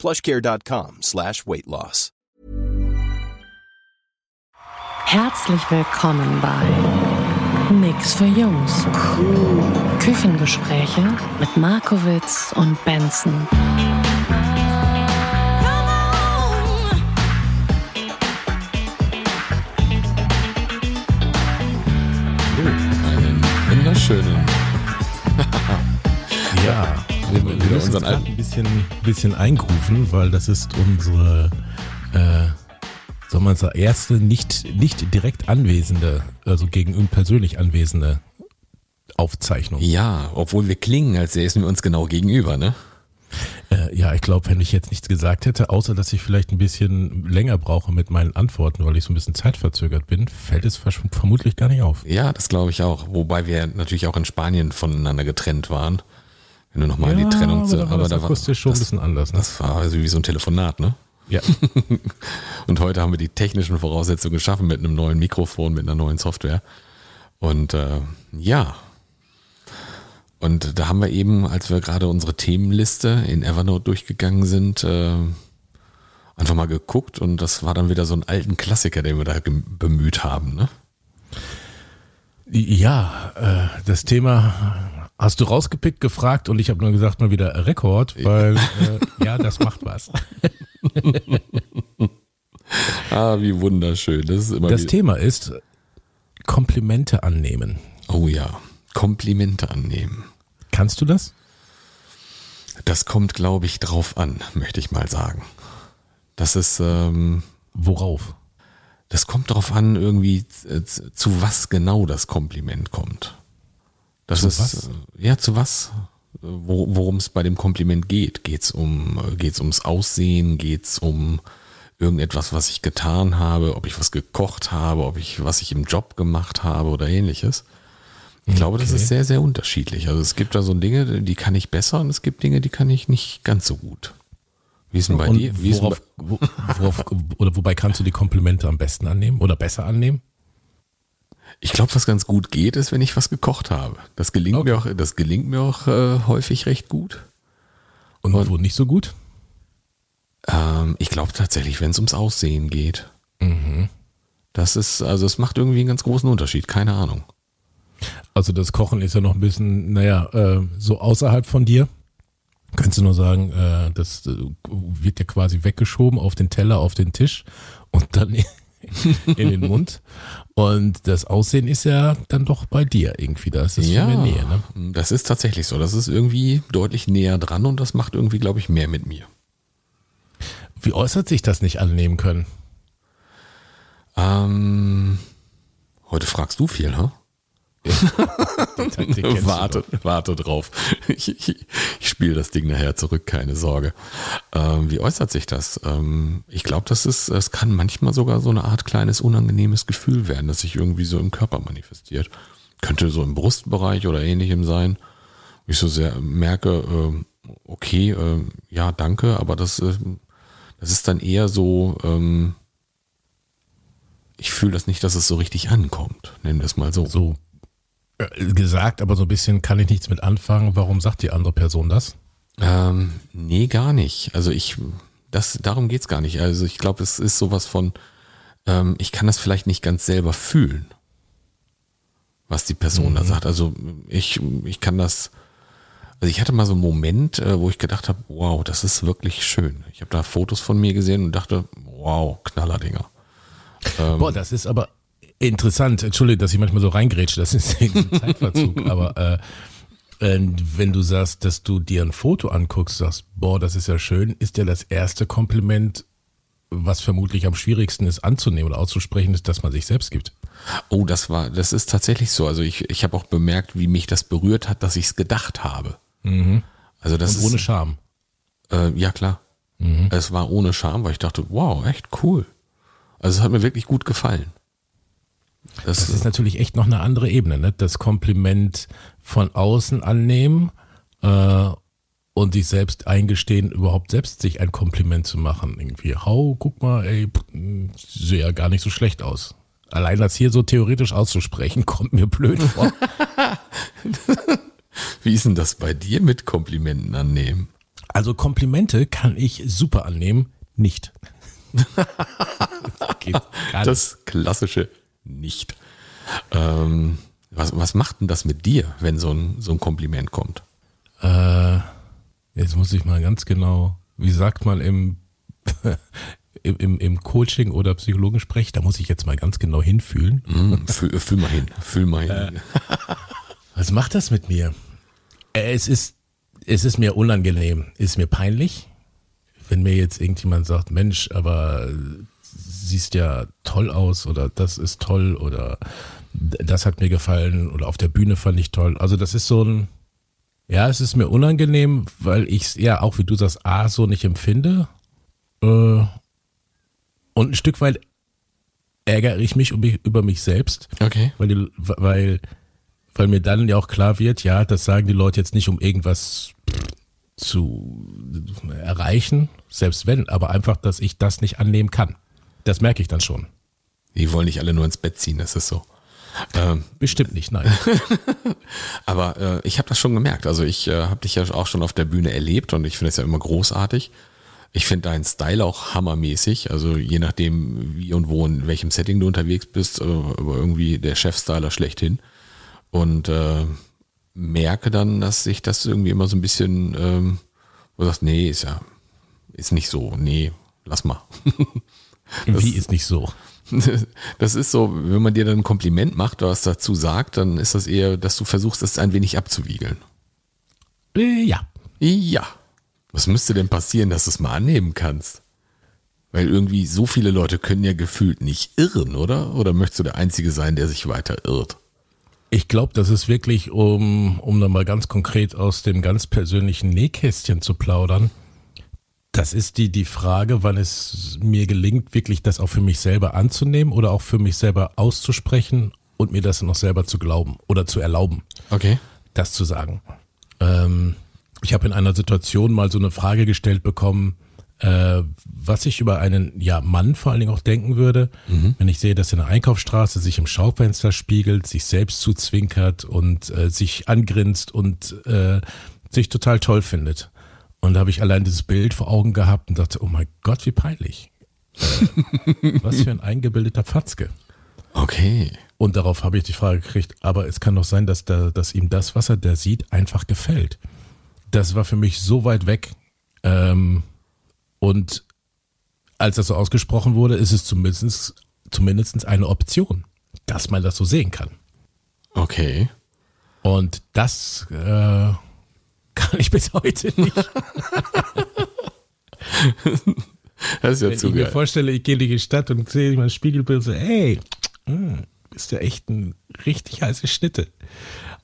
plushcare.com slash weight loss. Herzlich willkommen bei Nix für Jungs. Küchengespräche mit Markowitz und Benson. Unseren uns alten- ein bisschen, bisschen eingrufen, weil das ist unsere, äh, soll man sagen, erste nicht, nicht direkt anwesende, also gegen ihn persönlich anwesende Aufzeichnung. Ja, obwohl wir klingen, als säßen wir uns genau gegenüber, ne? Äh, ja, ich glaube, wenn ich jetzt nichts gesagt hätte, außer dass ich vielleicht ein bisschen länger brauche mit meinen Antworten, weil ich so ein bisschen zeitverzögert bin, fällt es vermutlich gar nicht auf. Ja, das glaube ich auch. Wobei wir natürlich auch in Spanien voneinander getrennt waren. Wenn du nochmal an die Trennung zu. aber, da war das da war- akustisch schon ein das, bisschen anders. Ne? das war also wie so ein Telefonat, ne? Ja. Und heute haben wir die technischen Voraussetzungen geschaffen mit einem neuen Mikrofon, mit einer neuen Software. Und äh, ja. Und da haben wir eben, als wir gerade unsere Themenliste in Evernote durchgegangen sind, äh, einfach mal geguckt und das war dann wieder so ein alten Klassiker, den wir da bemüht haben. Ne? Ja, äh, das Thema hast du rausgepickt, gefragt und ich habe nur gesagt mal wieder Rekord, weil äh, ja, das macht was. Ah, wie wunderschön. Das ist immer Das Thema ist Komplimente annehmen. Oh ja, Komplimente annehmen. Kannst du das? Das kommt, glaube ich, drauf an, möchte ich mal sagen. Das ist, ähm, Worauf? das kommt drauf an, irgendwie äh, zu was genau das Kompliment kommt. Das Zu ist, was? äh, ja, zu was, wo, worum es bei dem Kompliment geht. Geht's um, äh, geht's ums Aussehen? Geht's um irgendetwas, was ich getan habe? Ob ich was gekocht habe? Ob ich, was ich im Job gemacht habe oder ähnliches? Ich glaube, das Okay. ist sehr, sehr unterschiedlich. Also es gibt da so Dinge, die kann ich besser und es gibt Dinge, die kann ich nicht ganz so gut. Wie ist denn bei Und dir? Wie worauf, wo, worauf, oder wobei kannst du die Komplimente am besten annehmen oder besser annehmen? Ich glaube, was ganz gut geht, ist, wenn ich was gekocht habe. Das gelingt mir auch, das gelingt mir auch äh, häufig recht gut. Und, Und- wo nicht so gut? Ähm, ich glaube tatsächlich, wenn es ums Aussehen geht. Das ist, also es macht irgendwie einen ganz großen Unterschied, keine Ahnung. Also das Kochen ist ja noch ein bisschen, naja, äh, so außerhalb von dir. Könntest du nur sagen, äh, das äh, wird ja quasi weggeschoben auf den Teller, auf den Tisch und dann in den Mund. Und das Aussehen ist ja dann doch bei dir irgendwie. Da ist es ja, der Nähe. Ne? das ist tatsächlich so. Das ist irgendwie deutlich näher dran und das macht irgendwie, glaube ich, mehr mit mir. Wie äußert sich das nicht annehmen können? Ähm, heute fragst du viel, ha? Die Taktik kennst du Warte, warte drauf. Ich, ich, ich spiele das Ding nachher zurück, keine Sorge. Ähm, wie äußert sich das? Ähm, ich glaube, das ist, es kann manchmal sogar so eine Art kleines unangenehmes Gefühl werden, das sich irgendwie so im Körper manifestiert. Könnte so im Brustbereich oder ähnlichem sein. Ich so sehr merke, ähm, okay, ähm, ja, danke, aber das, äh, das ist dann eher so, ähm, ich fühle das nicht, dass es so richtig ankommt. Nennen wir es mal so. So äh, gesagt, aber so ein bisschen kann ich nichts mit anfangen. Warum sagt die andere Person das? Ähm, nee, gar nicht. Also ich, das, darum geht's gar nicht. Also ich glaube, es ist sowas von, ähm, ich kann das vielleicht nicht ganz selber fühlen, was die Person da sagt. Also ich, ich kann das, also ich hatte mal so einen Moment, äh, wo ich gedacht habe, wow, das ist wirklich schön. Ich habe da Fotos von mir gesehen und dachte, wow, Knallerdinger. Ähm. Boah, das ist aber interessant. Entschuldige, dass ich manchmal so reingrätsche, das ist ein Zeitverzug, aber äh, äh, wenn du sagst, dass du dir ein Foto anguckst, sagst, boah, das ist ja schön, ist ja das erste Kompliment, was vermutlich am schwierigsten ist anzunehmen oder auszusprechen, ist, dass man sich selbst gibt. Oh, das war, das ist tatsächlich so. Also ich, ich habe auch bemerkt, wie mich das berührt hat, dass ich es gedacht habe. Also das Und ohne ist, Scham. äh, ja klar. Es war ohne Scham, weil ich dachte, wow, echt cool. Also es hat mir wirklich gut gefallen. Das, Das ist natürlich echt noch eine andere Ebene, ne? Das Kompliment von außen annehmen äh, und sich selbst eingestehen, überhaupt selbst sich ein Kompliment zu machen. Irgendwie, hau, guck mal, ey, sehe ja gar nicht so schlecht aus. Allein das hier so theoretisch auszusprechen, kommt mir blöd vor. wie ist denn das bei dir mit Komplimenten annehmen? Also Komplimente kann ich super annehmen, nicht. das. Das klassische nicht. Ähm, was, was macht denn das mit dir, wenn so ein, so ein Kompliment kommt? Äh, jetzt muss ich mal ganz genau, wie sagt man im, im, im, im Coaching oder Psychologensprech, da muss ich jetzt mal ganz genau hinfühlen. Hm, fühl, fühl mal hin, fühl mal hin. Was macht das mit mir? Äh, Es ist, es ist mir unangenehm, ist mir peinlich, wenn mir jetzt irgendjemand sagt, Mensch, aber siehst ja toll aus oder das ist toll oder das hat mir gefallen oder auf der Bühne fand ich toll. Also das ist so ein, ja, es ist mir unangenehm, weil ich es ja auch wie du sagst, A, so nicht empfinde äh, und ein Stück weit ärgere ich mich um mich- über mich selbst, Okay. weil, die, weil, weil mir dann ja auch klar wird, ja, das sagen die Leute jetzt nicht, um irgendwas zu erreichen, selbst wenn, aber einfach, dass ich das nicht annehmen kann. Das merke ich dann schon. Die wollen nicht alle nur ins Bett ziehen, das ist so. Ähm, Bestimmt nicht, nein. aber äh, ich habe das schon gemerkt. Also ich äh, habe dich ja auch schon auf der Bühne erlebt und ich finde es ja immer großartig. Ich finde deinen Style auch hammermäßig. Also je nachdem, wie und wo, in welchem Setting du unterwegs bist, äh, aber irgendwie der Chefstyler schlechthin. Und äh, merke dann, dass sich das irgendwie immer so ein bisschen, ähm, wo du sagst, nee, ist ja, ist nicht so, nee, lass mal. Wie ist nicht so? Das ist so, wenn man dir dann ein Kompliment macht, was dazu sagt, dann ist das eher, dass du versuchst, das ein wenig abzuwiegeln. Äh, ja. Ja. Was müsste denn passieren, dass du es mal annehmen kannst? Weil irgendwie so viele Leute können ja gefühlt nicht irren, oder? Oder möchtest du der Einzige sein, der sich weiter irrt? Ich glaube, das ist wirklich, um, um dann mal ganz konkret aus dem ganz persönlichen Nähkästchen zu plaudern. Das ist die, die Frage, wann es mir gelingt, wirklich das auch für mich selber anzunehmen oder auch für mich selber auszusprechen und mir das auch selber zu glauben oder zu erlauben, Okay. das zu sagen. Ähm, ich habe in einer Situation mal so eine Frage gestellt bekommen, äh, was ich über einen ja, Mann vor allen Dingen auch denken würde, wenn ich sehe, dass er in der Einkaufsstraße sich im Schaufenster spiegelt, sich selbst zuzwinkert und äh, sich angrinst und äh, sich total toll findet. Und da habe ich allein dieses Bild vor Augen gehabt und dachte, oh mein Gott, wie peinlich. Äh, was für ein eingebildeter Fatzke. Okay. Und darauf habe ich die Frage gekriegt, aber es kann doch sein, dass, da, dass ihm das, was er da sieht, einfach gefällt. Das war für mich so weit weg. Ähm, und als das so ausgesprochen wurde, ist es zumindest, zumindest eine Option, dass man das so sehen kann. Okay. Und das äh, kann ich bis heute nicht. Das ist ja Wenn zu ich mir geil. vorstelle, ich gehe in die Stadt und sehe mein Spiegelbild und so, ey, mh, bist du echt ein richtig heiße Schnitte.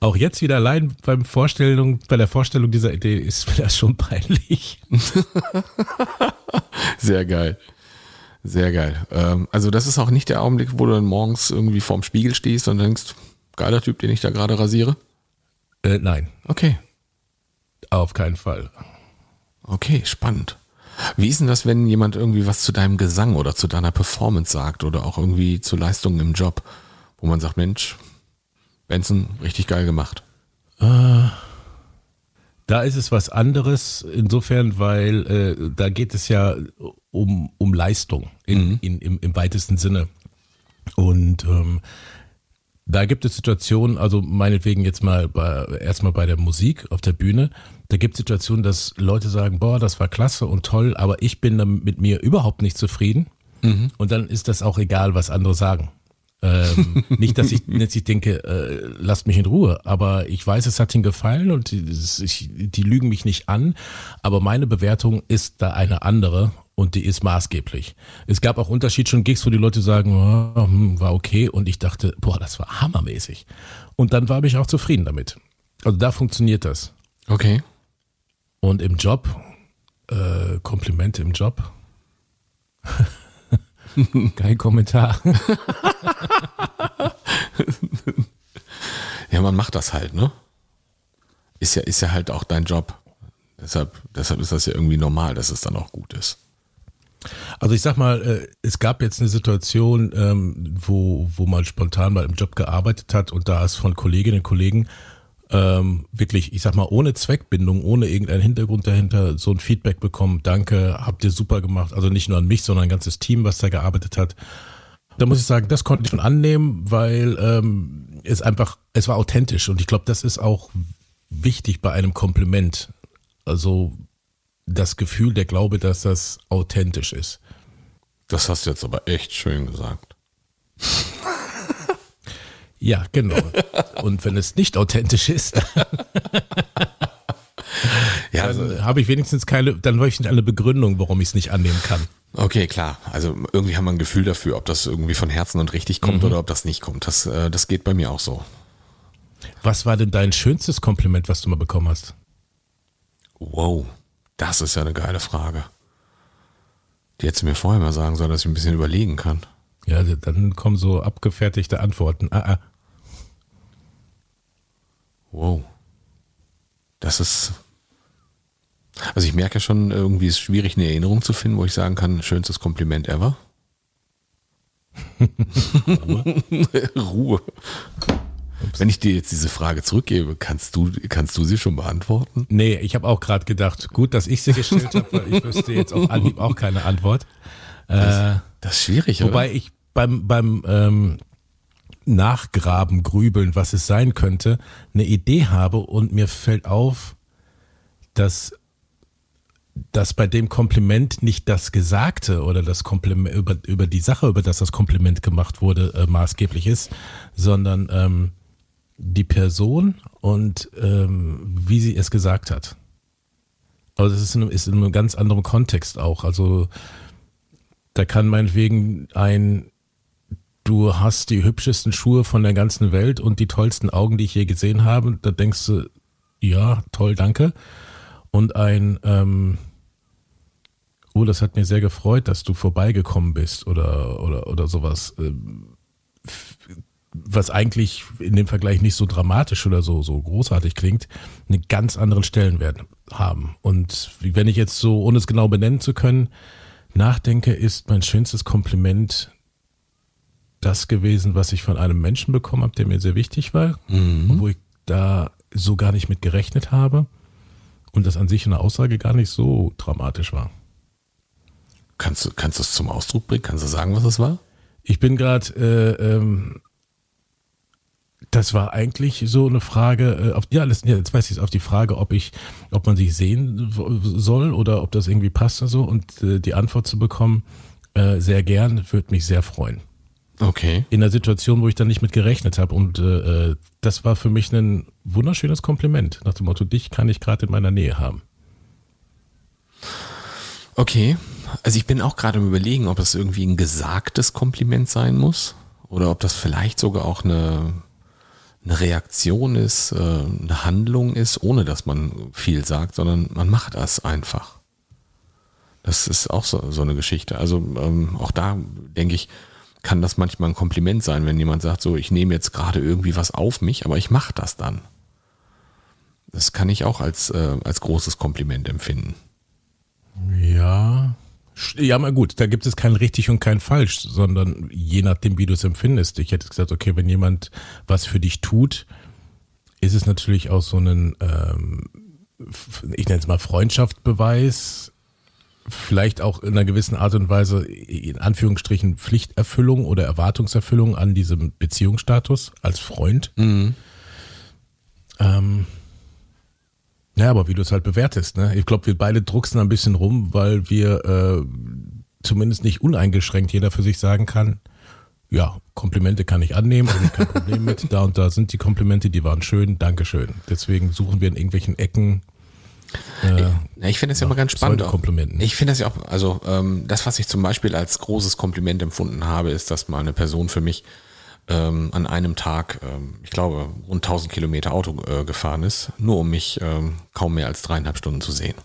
Auch jetzt wieder allein beim Vorstellung, bei der Vorstellung dieser Idee ist mir das schon peinlich. Sehr geil. Sehr geil. Ähm, also das ist auch nicht der Augenblick, wo du dann morgens irgendwie vorm Spiegel stehst und denkst, geiler Typ, den ich da gerade rasiere. Äh, nein, Okay. Auf keinen Fall. Okay, spannend. Wie ist denn das, wenn jemand irgendwie was zu deinem Gesang oder zu deiner Performance sagt oder auch irgendwie zu Leistungen im Job, wo man sagt, Mensch, Benson, richtig geil gemacht. Da ist es was anderes, insofern, weil äh, da geht es ja um, um Leistung in, in, im, im weitesten Sinne. Und ähm, da gibt es Situationen, also meinetwegen jetzt mal bei, erstmal bei der Musik auf der Bühne, da gibt es Situationen, dass Leute sagen, boah, das war klasse und toll, aber ich bin dann mit mir überhaupt nicht zufrieden. Und dann ist das auch egal, was andere sagen. ähm, nicht, dass ich, dass ich denke, äh, lasst mich in Ruhe, aber ich weiß, es hat ihnen gefallen und die, die lügen mich nicht an, aber meine Bewertung ist da eine andere und die ist maßgeblich. Es gab auch Unterschied schon Gigs, wo die Leute sagen, oh, war okay und ich dachte, boah, das war hammermäßig. Und dann war ich auch zufrieden damit. Also da funktioniert das. Okay. Und im Job, Äh, Komplimente im Job? Kein Kommentar. ja, man macht das halt, ne? Ist ja, ist ja halt auch dein Job. Deshalb, deshalb ist das ja irgendwie normal, dass es dann auch gut ist. Also ich sag mal, äh, es gab jetzt eine Situation, ähm, wo, wo man spontan mal im Job gearbeitet hat und da ist von Kolleginnen und Kollegen ähm, wirklich, ich sag mal, ohne Zweckbindung, ohne irgendeinen Hintergrund dahinter, so ein Feedback bekommen. Danke, habt ihr super gemacht. Also nicht nur an mich, sondern ein ganzes Team, was da gearbeitet hat. Da muss ich sagen, das konnte ich schon annehmen, weil ähm, es einfach, es war authentisch und ich glaube, das ist auch wichtig bei einem Kompliment. Also das Gefühl, der Glaube, dass das authentisch ist. Das hast du jetzt aber echt schön gesagt. ja, genau. Und wenn es nicht authentisch ist, ja, also, dann habe ich wenigstens keine, dann habe ich nicht eine Begründung, warum ich es nicht annehmen kann. Okay, klar. Also irgendwie haben wir ein Gefühl dafür, ob das irgendwie von Herzen und richtig kommt mhm. oder ob das nicht kommt. Das, äh, das geht bei mir auch so. Was war denn dein schönstes Kompliment, was du mal bekommen hast? Wow. Das ist ja eine geile Frage. Die hättest du mir vorher mal sagen sollen, dass ich ein bisschen überlegen kann. Ja, dann kommen so abgefertigte Antworten. Ah, ah. Wow. Das ist. Also ich merke schon, irgendwie ist es schwierig, eine Erinnerung zu finden, wo ich sagen kann, schönstes Kompliment ever. Ruhe. Ruhe. Wenn ich dir jetzt diese Frage zurückgebe, kannst du, kannst du sie schon beantworten? Nee, ich habe auch gerade gedacht, gut, dass ich sie gestellt habe, weil ich wüsste jetzt auf Anhieb auch keine Antwort. Das, äh, das ist schwierig, Wobei oder? ich beim, beim ähm, Nachgraben, Grübeln, was es sein könnte, eine Idee habe und mir fällt auf, dass dass bei dem Kompliment nicht das Gesagte oder das Kompliment über, über die Sache, über das das Kompliment gemacht wurde, äh, maßgeblich ist, sondern ähm, die Person und ähm, wie sie es gesagt hat. Aber das ist in, einem, ist in einem ganz anderen Kontext auch. Also da kann meinetwegen ein, du hast die hübschesten Schuhe von der ganzen Welt und die tollsten Augen, die ich je gesehen habe. Da denkst du, ja, toll, danke. Und ein, ähm, oh, das hat mir sehr gefreut, dass du vorbeigekommen bist oder, oder, oder sowas. Ähm, was eigentlich in dem Vergleich nicht so dramatisch oder so, so großartig klingt, einen ganz anderen Stellenwert haben. Und wenn ich jetzt so, ohne es genau benennen zu können, nachdenke, ist mein schönstes Kompliment das gewesen, was ich von einem Menschen bekommen habe, der mir sehr wichtig war, mhm. wo ich da so gar nicht mit gerechnet habe und das an sich eine Aussage gar nicht so dramatisch war. Kannst du, kannst du es zum Ausdruck bringen? Kannst du sagen, was es war? Ich bin gerade äh, ähm, das war eigentlich so eine Frage, äh, auf, ja, jetzt weiß ich es, auf die Frage, ob ich, ob man sich sehen soll oder ob das irgendwie passt oder so und äh, die Antwort zu bekommen, äh, sehr gern, würde mich sehr freuen. Okay. In einer Situation, wo ich dann nicht mit gerechnet habe und äh, äh, das war für mich ein wunderschönes Kompliment, nach dem Motto, dich kann ich gerade in meiner Nähe haben. Okay, also ich bin auch gerade im Überlegen, ob das irgendwie ein gesagtes Kompliment sein muss oder ob das vielleicht sogar auch eine eine Reaktion ist, äh, eine Handlung ist, ohne dass man viel sagt, sondern man macht das einfach. Das ist auch so, so eine Geschichte. Also ähm, auch da denke ich, kann das manchmal ein Kompliment sein, wenn jemand sagt, so ich nehme jetzt gerade irgendwie was auf mich, aber ich mache das dann. Das kann ich auch als, äh, als großes Kompliment empfinden. Ja, ja, mal gut, da gibt es kein richtig und kein falsch, sondern je nachdem, wie du es empfindest. Ich hätte gesagt, okay, wenn jemand was für dich tut, ist es natürlich auch so ein, ähm, ich nenne es mal Freundschaftsbeweis, vielleicht auch in einer gewissen Art und Weise, in Anführungsstrichen, Pflichterfüllung oder Erwartungserfüllung an diesem Beziehungsstatus als Freund. Mhm. Ähm, ja, aber wie du es halt bewertest, ne? Ich glaube, wir beide drucksen ein bisschen rum, weil wir äh, zumindest nicht uneingeschränkt jeder für sich sagen kann, ja, Komplimente kann ich annehmen, habe ich kein Problem mit. Da und da sind die Komplimente, die waren schön, Dankeschön. Deswegen suchen wir in irgendwelchen Ecken. Äh, ich finde es ja, immer ganz spannend. Komplimenten. Ich finde das ja auch, also ähm, das, was ich zum Beispiel als großes Kompliment empfunden habe, ist, dass mal eine Person für mich ähm, an einem Tag, ähm, ich glaube, rund 1000 Kilometer Auto äh, gefahren ist, nur um mich ähm, kaum mehr als dreieinhalb Stunden zu sehen.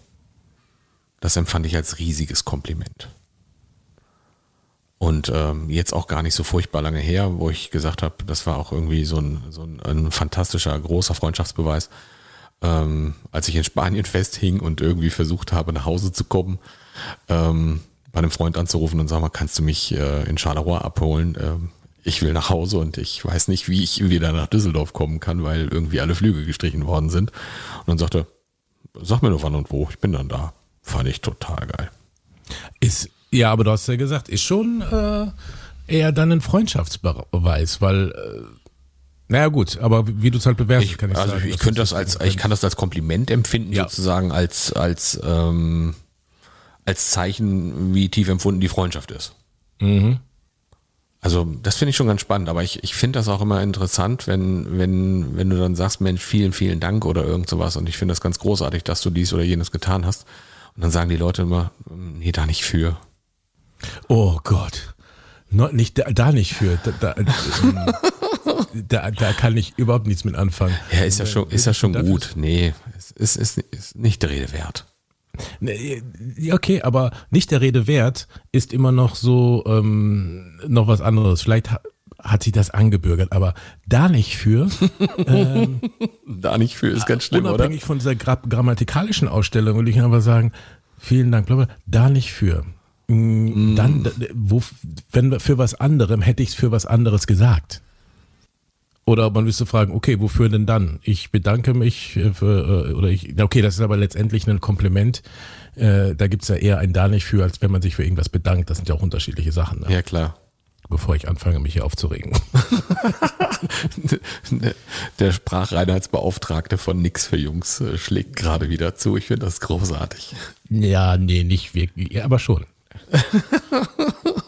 Das empfand ich als riesiges Kompliment. Und ähm, jetzt auch gar nicht so furchtbar lange her, wo ich gesagt habe, das war auch irgendwie so ein, so ein, ein fantastischer, großer Freundschaftsbeweis, ähm, als ich in Spanien festhing und irgendwie versucht habe, nach Hause zu kommen, ähm, bei einem Freund anzurufen und sagen kannst du mich äh, in Charleroi abholen? Ähm, ich will nach Hause und ich weiß nicht, wie ich wieder nach Düsseldorf kommen kann, weil irgendwie alle Flüge gestrichen worden sind. Und dann sagte, sag mir nur wann und wo, ich bin dann da. Fand ich total geil. Ist, ja, aber du hast ja gesagt, ist schon äh, eher dann ein Freundschaftsbeweis, weil, äh, naja gut, aber wie du es halt bewertest, Ich, kann ich also sagen. ich könnte das als, ich kann das als Kompliment empfinden, Ja. sozusagen als, als, ähm, als Zeichen, wie tief empfunden die Freundschaft ist. Mhm. Also das finde ich schon ganz spannend, aber ich, ich finde das auch immer interessant, wenn, wenn, wenn du dann sagst, Mensch, vielen, vielen Dank oder irgend sowas und ich finde das ganz großartig, dass du dies oder jenes getan hast. Und dann sagen die Leute immer, nee, da nicht für. Oh Gott. No, nicht, da, da nicht für. Da, da, ähm, da, da kann ich überhaupt nichts mit anfangen. Ja, ist ja schon, ist ja schon gut. Nee, es ist, ist, ist nicht der Rede wert. Ja, Okay, aber nicht der Rede wert ist immer noch so ähm, noch was anderes. Vielleicht ha hat sich das angebürgert, aber da nicht für, ähm, Da nicht für ist ganz schlimm, oder? unabhängig von dieser gra grammatikalischen Ausstellung, würde ich aber sagen, vielen Dank, bla, da nicht für. Mm, Dann, d- wo, wenn für was anderem, hätte ich es für was anderes gesagt. Oder man müsste fragen, okay, wofür denn dann? Ich bedanke mich äh, für, äh, oder ich, okay, das ist aber letztendlich ein Kompliment. Äh, da gibt's ja eher ein da nicht für, als wenn man sich für irgendwas bedankt. Das sind ja auch unterschiedliche Sachen, ne? Ja, klar. bevor ich anfange, mich hier aufzuregen. Der Sprachreinheitsbeauftragte von Nix für Jungs äh, schlägt gerade wieder zu. Ich finde das großartig. Ja, nee, nicht wirklich, ja, aber schon.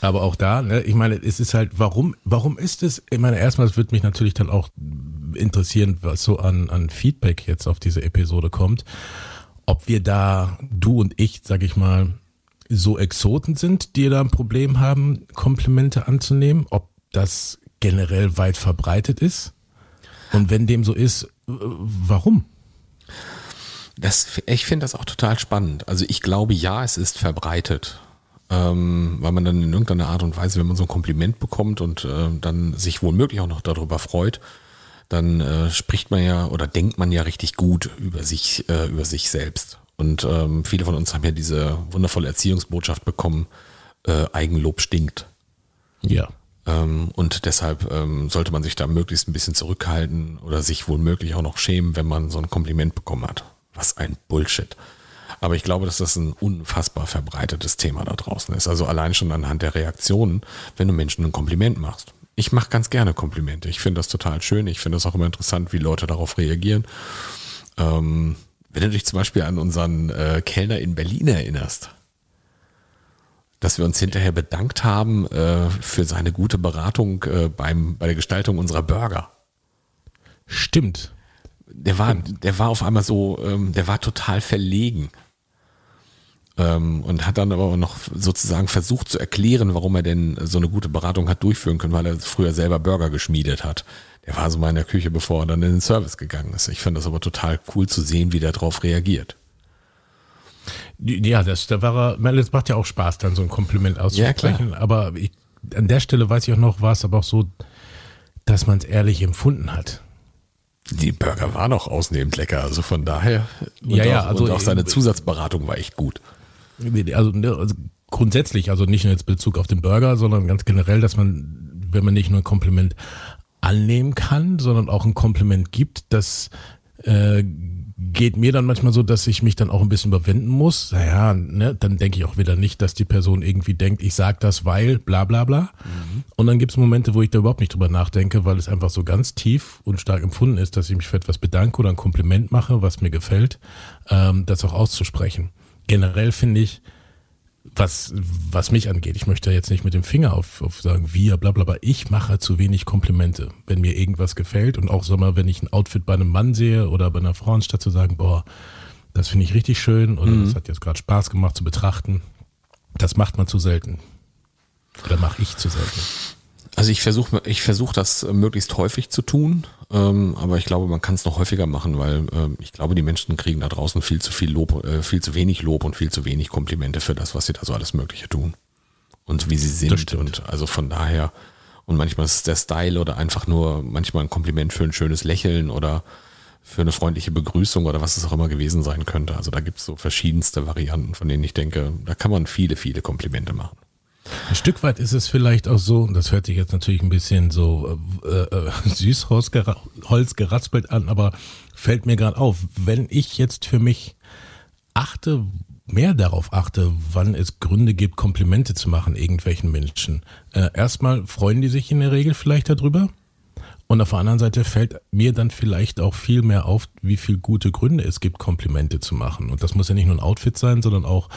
aber auch da, ne, ich meine, es ist halt, warum, warum ist es, ich meine, erstmal, es wird mich natürlich dann auch interessieren, was so an, an Feedback jetzt auf diese Episode kommt. Ob wir da, du und ich, sag ich mal, so Exoten sind, die da ein Problem haben, Komplimente anzunehmen, ob das generell weit verbreitet ist. Und wenn dem so ist, warum? Das, ich finde das auch total spannend. Also ich glaube, ja, es ist verbreitet. Ähm, weil man dann in irgendeiner Art und Weise, wenn man so ein Kompliment bekommt und äh, dann sich womöglich auch noch darüber freut, dann äh, spricht man ja oder denkt man ja richtig gut über sich, äh, über sich selbst. Und ähm, viele von uns haben ja diese wundervolle Erziehungsbotschaft bekommen, äh, Eigenlob stinkt. Ja. Ähm, und deshalb ähm, sollte man sich da möglichst ein bisschen zurückhalten oder sich womöglich auch noch schämen, wenn man so ein Kompliment bekommen hat. Was ein Bullshit. Aber ich glaube, dass das ein unfassbar verbreitetes Thema da draußen ist. Also allein schon anhand der Reaktionen, wenn du Menschen ein Kompliment machst. Ich mache ganz gerne Komplimente. Ich finde das total schön. Ich finde das auch immer interessant, wie Leute darauf reagieren. Ähm, wenn du dich zum Beispiel an unseren äh, Kellner in Berlin erinnerst, dass wir uns hinterher bedankt haben äh, für seine gute Beratung äh, beim, bei der Gestaltung unserer Burger. Stimmt. Der war, der war auf einmal so, ähm, der war total verlegen. Ähm, und hat dann aber noch sozusagen versucht zu erklären, warum er denn so eine gute Beratung hat durchführen können, weil er früher selber Burger geschmiedet hat. Der war so mal in der Küche, bevor er dann in den Service gegangen ist. Ich fand das aber total cool zu sehen, wie der darauf reagiert. Ja, das, da war er, es macht ja auch Spaß, dann so ein Kompliment auszusprechen. aber ich, an der Stelle weiß ich auch noch, war es aber auch so, dass man es ehrlich empfunden hat. Die Burger waren auch ausnehmend lecker, also von daher. Und Ja, ja, auch, also und auch seine Zusatzberatung war echt gut. Also, ne, also grundsätzlich, also nicht nur jetzt Bezug auf den Burger, sondern ganz generell, dass man, wenn man nicht nur ein Kompliment annehmen kann, sondern auch ein Kompliment gibt, das äh, geht mir dann manchmal so, dass ich mich dann auch ein bisschen überwinden muss. Naja, ne, dann denke ich auch wieder nicht, dass die Person irgendwie denkt, ich sag das, weil bla bla bla. Und dann gibt es Momente, wo ich da überhaupt nicht drüber nachdenke, weil es einfach so ganz tief und stark empfunden ist, dass ich mich für etwas bedanke oder ein Kompliment mache, was mir gefällt, ähm, das auch auszusprechen. Generell finde ich, was, was mich angeht, ich möchte jetzt nicht mit dem Finger auf, auf sagen, wir, bla bla bla, ich mache zu wenig Komplimente, wenn mir irgendwas gefällt und auch, sag mal, wenn ich ein Outfit bei einem Mann sehe oder bei einer Frau, anstatt zu sagen, boah, das finde ich richtig schön oder das hat jetzt gerade Spaß gemacht zu betrachten, das macht man zu selten. Oder mache ich zu selten. Also ich versuche ich versuch das möglichst häufig zu tun, ähm, aber ich glaube, man kann es noch häufiger machen, weil ähm, ich glaube, die Menschen kriegen da draußen viel zu viel Lob, äh, viel zu wenig Lob und viel zu wenig Komplimente für das, was sie da so alles Mögliche tun. Und wie sie sind. Und also von daher, und manchmal ist es der Style oder einfach nur manchmal ein Kompliment für ein schönes Lächeln oder für eine freundliche Begrüßung oder was es auch immer gewesen sein könnte. Also da gibt es so verschiedenste Varianten, von denen ich denke, da kann man viele, viele Komplimente machen. Ein Stück weit ist es vielleicht auch so, und das hört sich jetzt natürlich ein bisschen so äh, äh, Süßholz geraspelt an, aber fällt mir gerade auf, wenn ich jetzt für mich achte, mehr darauf achte, wann es Gründe gibt, Komplimente zu machen irgendwelchen Menschen. Äh, erstmal freuen die sich in der Regel vielleicht darüber. Und auf der anderen Seite fällt mir dann vielleicht auch viel mehr auf, wie viel gute Gründe es gibt, Komplimente zu machen. Und das muss ja nicht nur ein Outfit sein, sondern auch,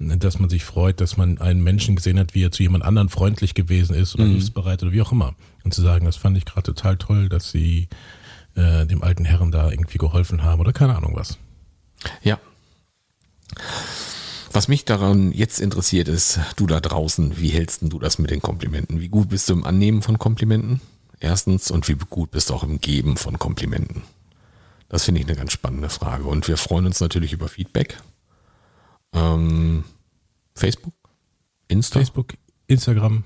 dass man sich freut, dass man einen Menschen gesehen hat, wie er zu jemand anderen freundlich gewesen ist oder mhm. hilfsbereit oder wie auch immer. Und zu sagen, das fand ich gerade total toll, dass sie äh, dem alten Herren da irgendwie geholfen haben oder keine Ahnung was. Ja. Was mich daran jetzt interessiert ist, du da draußen, wie hältst du das mit den Komplimenten? Wie gut bist du im Annehmen von Komplimenten? Erstens, und wie gut bist du auch im Geben von Komplimenten? Das finde ich eine ganz spannende Frage. Und wir freuen uns natürlich über Feedback. Ähm, Facebook, Insta. Facebook, Instagram.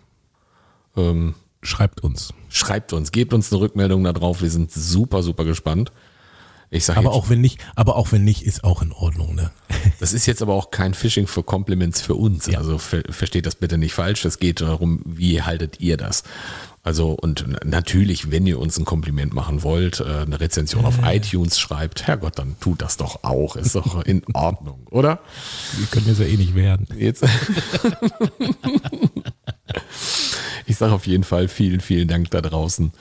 Ähm, schreibt uns. Schreibt uns, gebt uns eine Rückmeldung da drauf. Wir sind super, super gespannt. Ich sag aber auch wenn nicht, aber auch wenn nicht, ist auch in Ordnung. Ne? Das ist jetzt aber auch kein Phishing für Compliments für uns. Ja. Also ver versteht das bitte nicht falsch. Es geht darum, wie haltet ihr das? Also und natürlich, wenn ihr uns ein Kompliment machen wollt, äh, eine Rezension auf iTunes schreibt, Herrgott, dann tut das doch auch. Ist doch in Ordnung, oder? Wir können jetzt ja eh nicht werden. Jetzt. ich sage auf jeden Fall vielen, vielen Dank da draußen,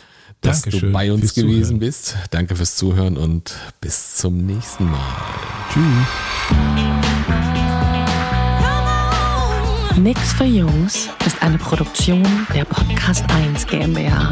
dass Dankeschön du bei uns gewesen Zuhören. bist. Danke fürs Zuhören und bis zum nächsten Mal. Tschüss. Nix für Jungs ist eine Produktion der Podcast 1 GmbH.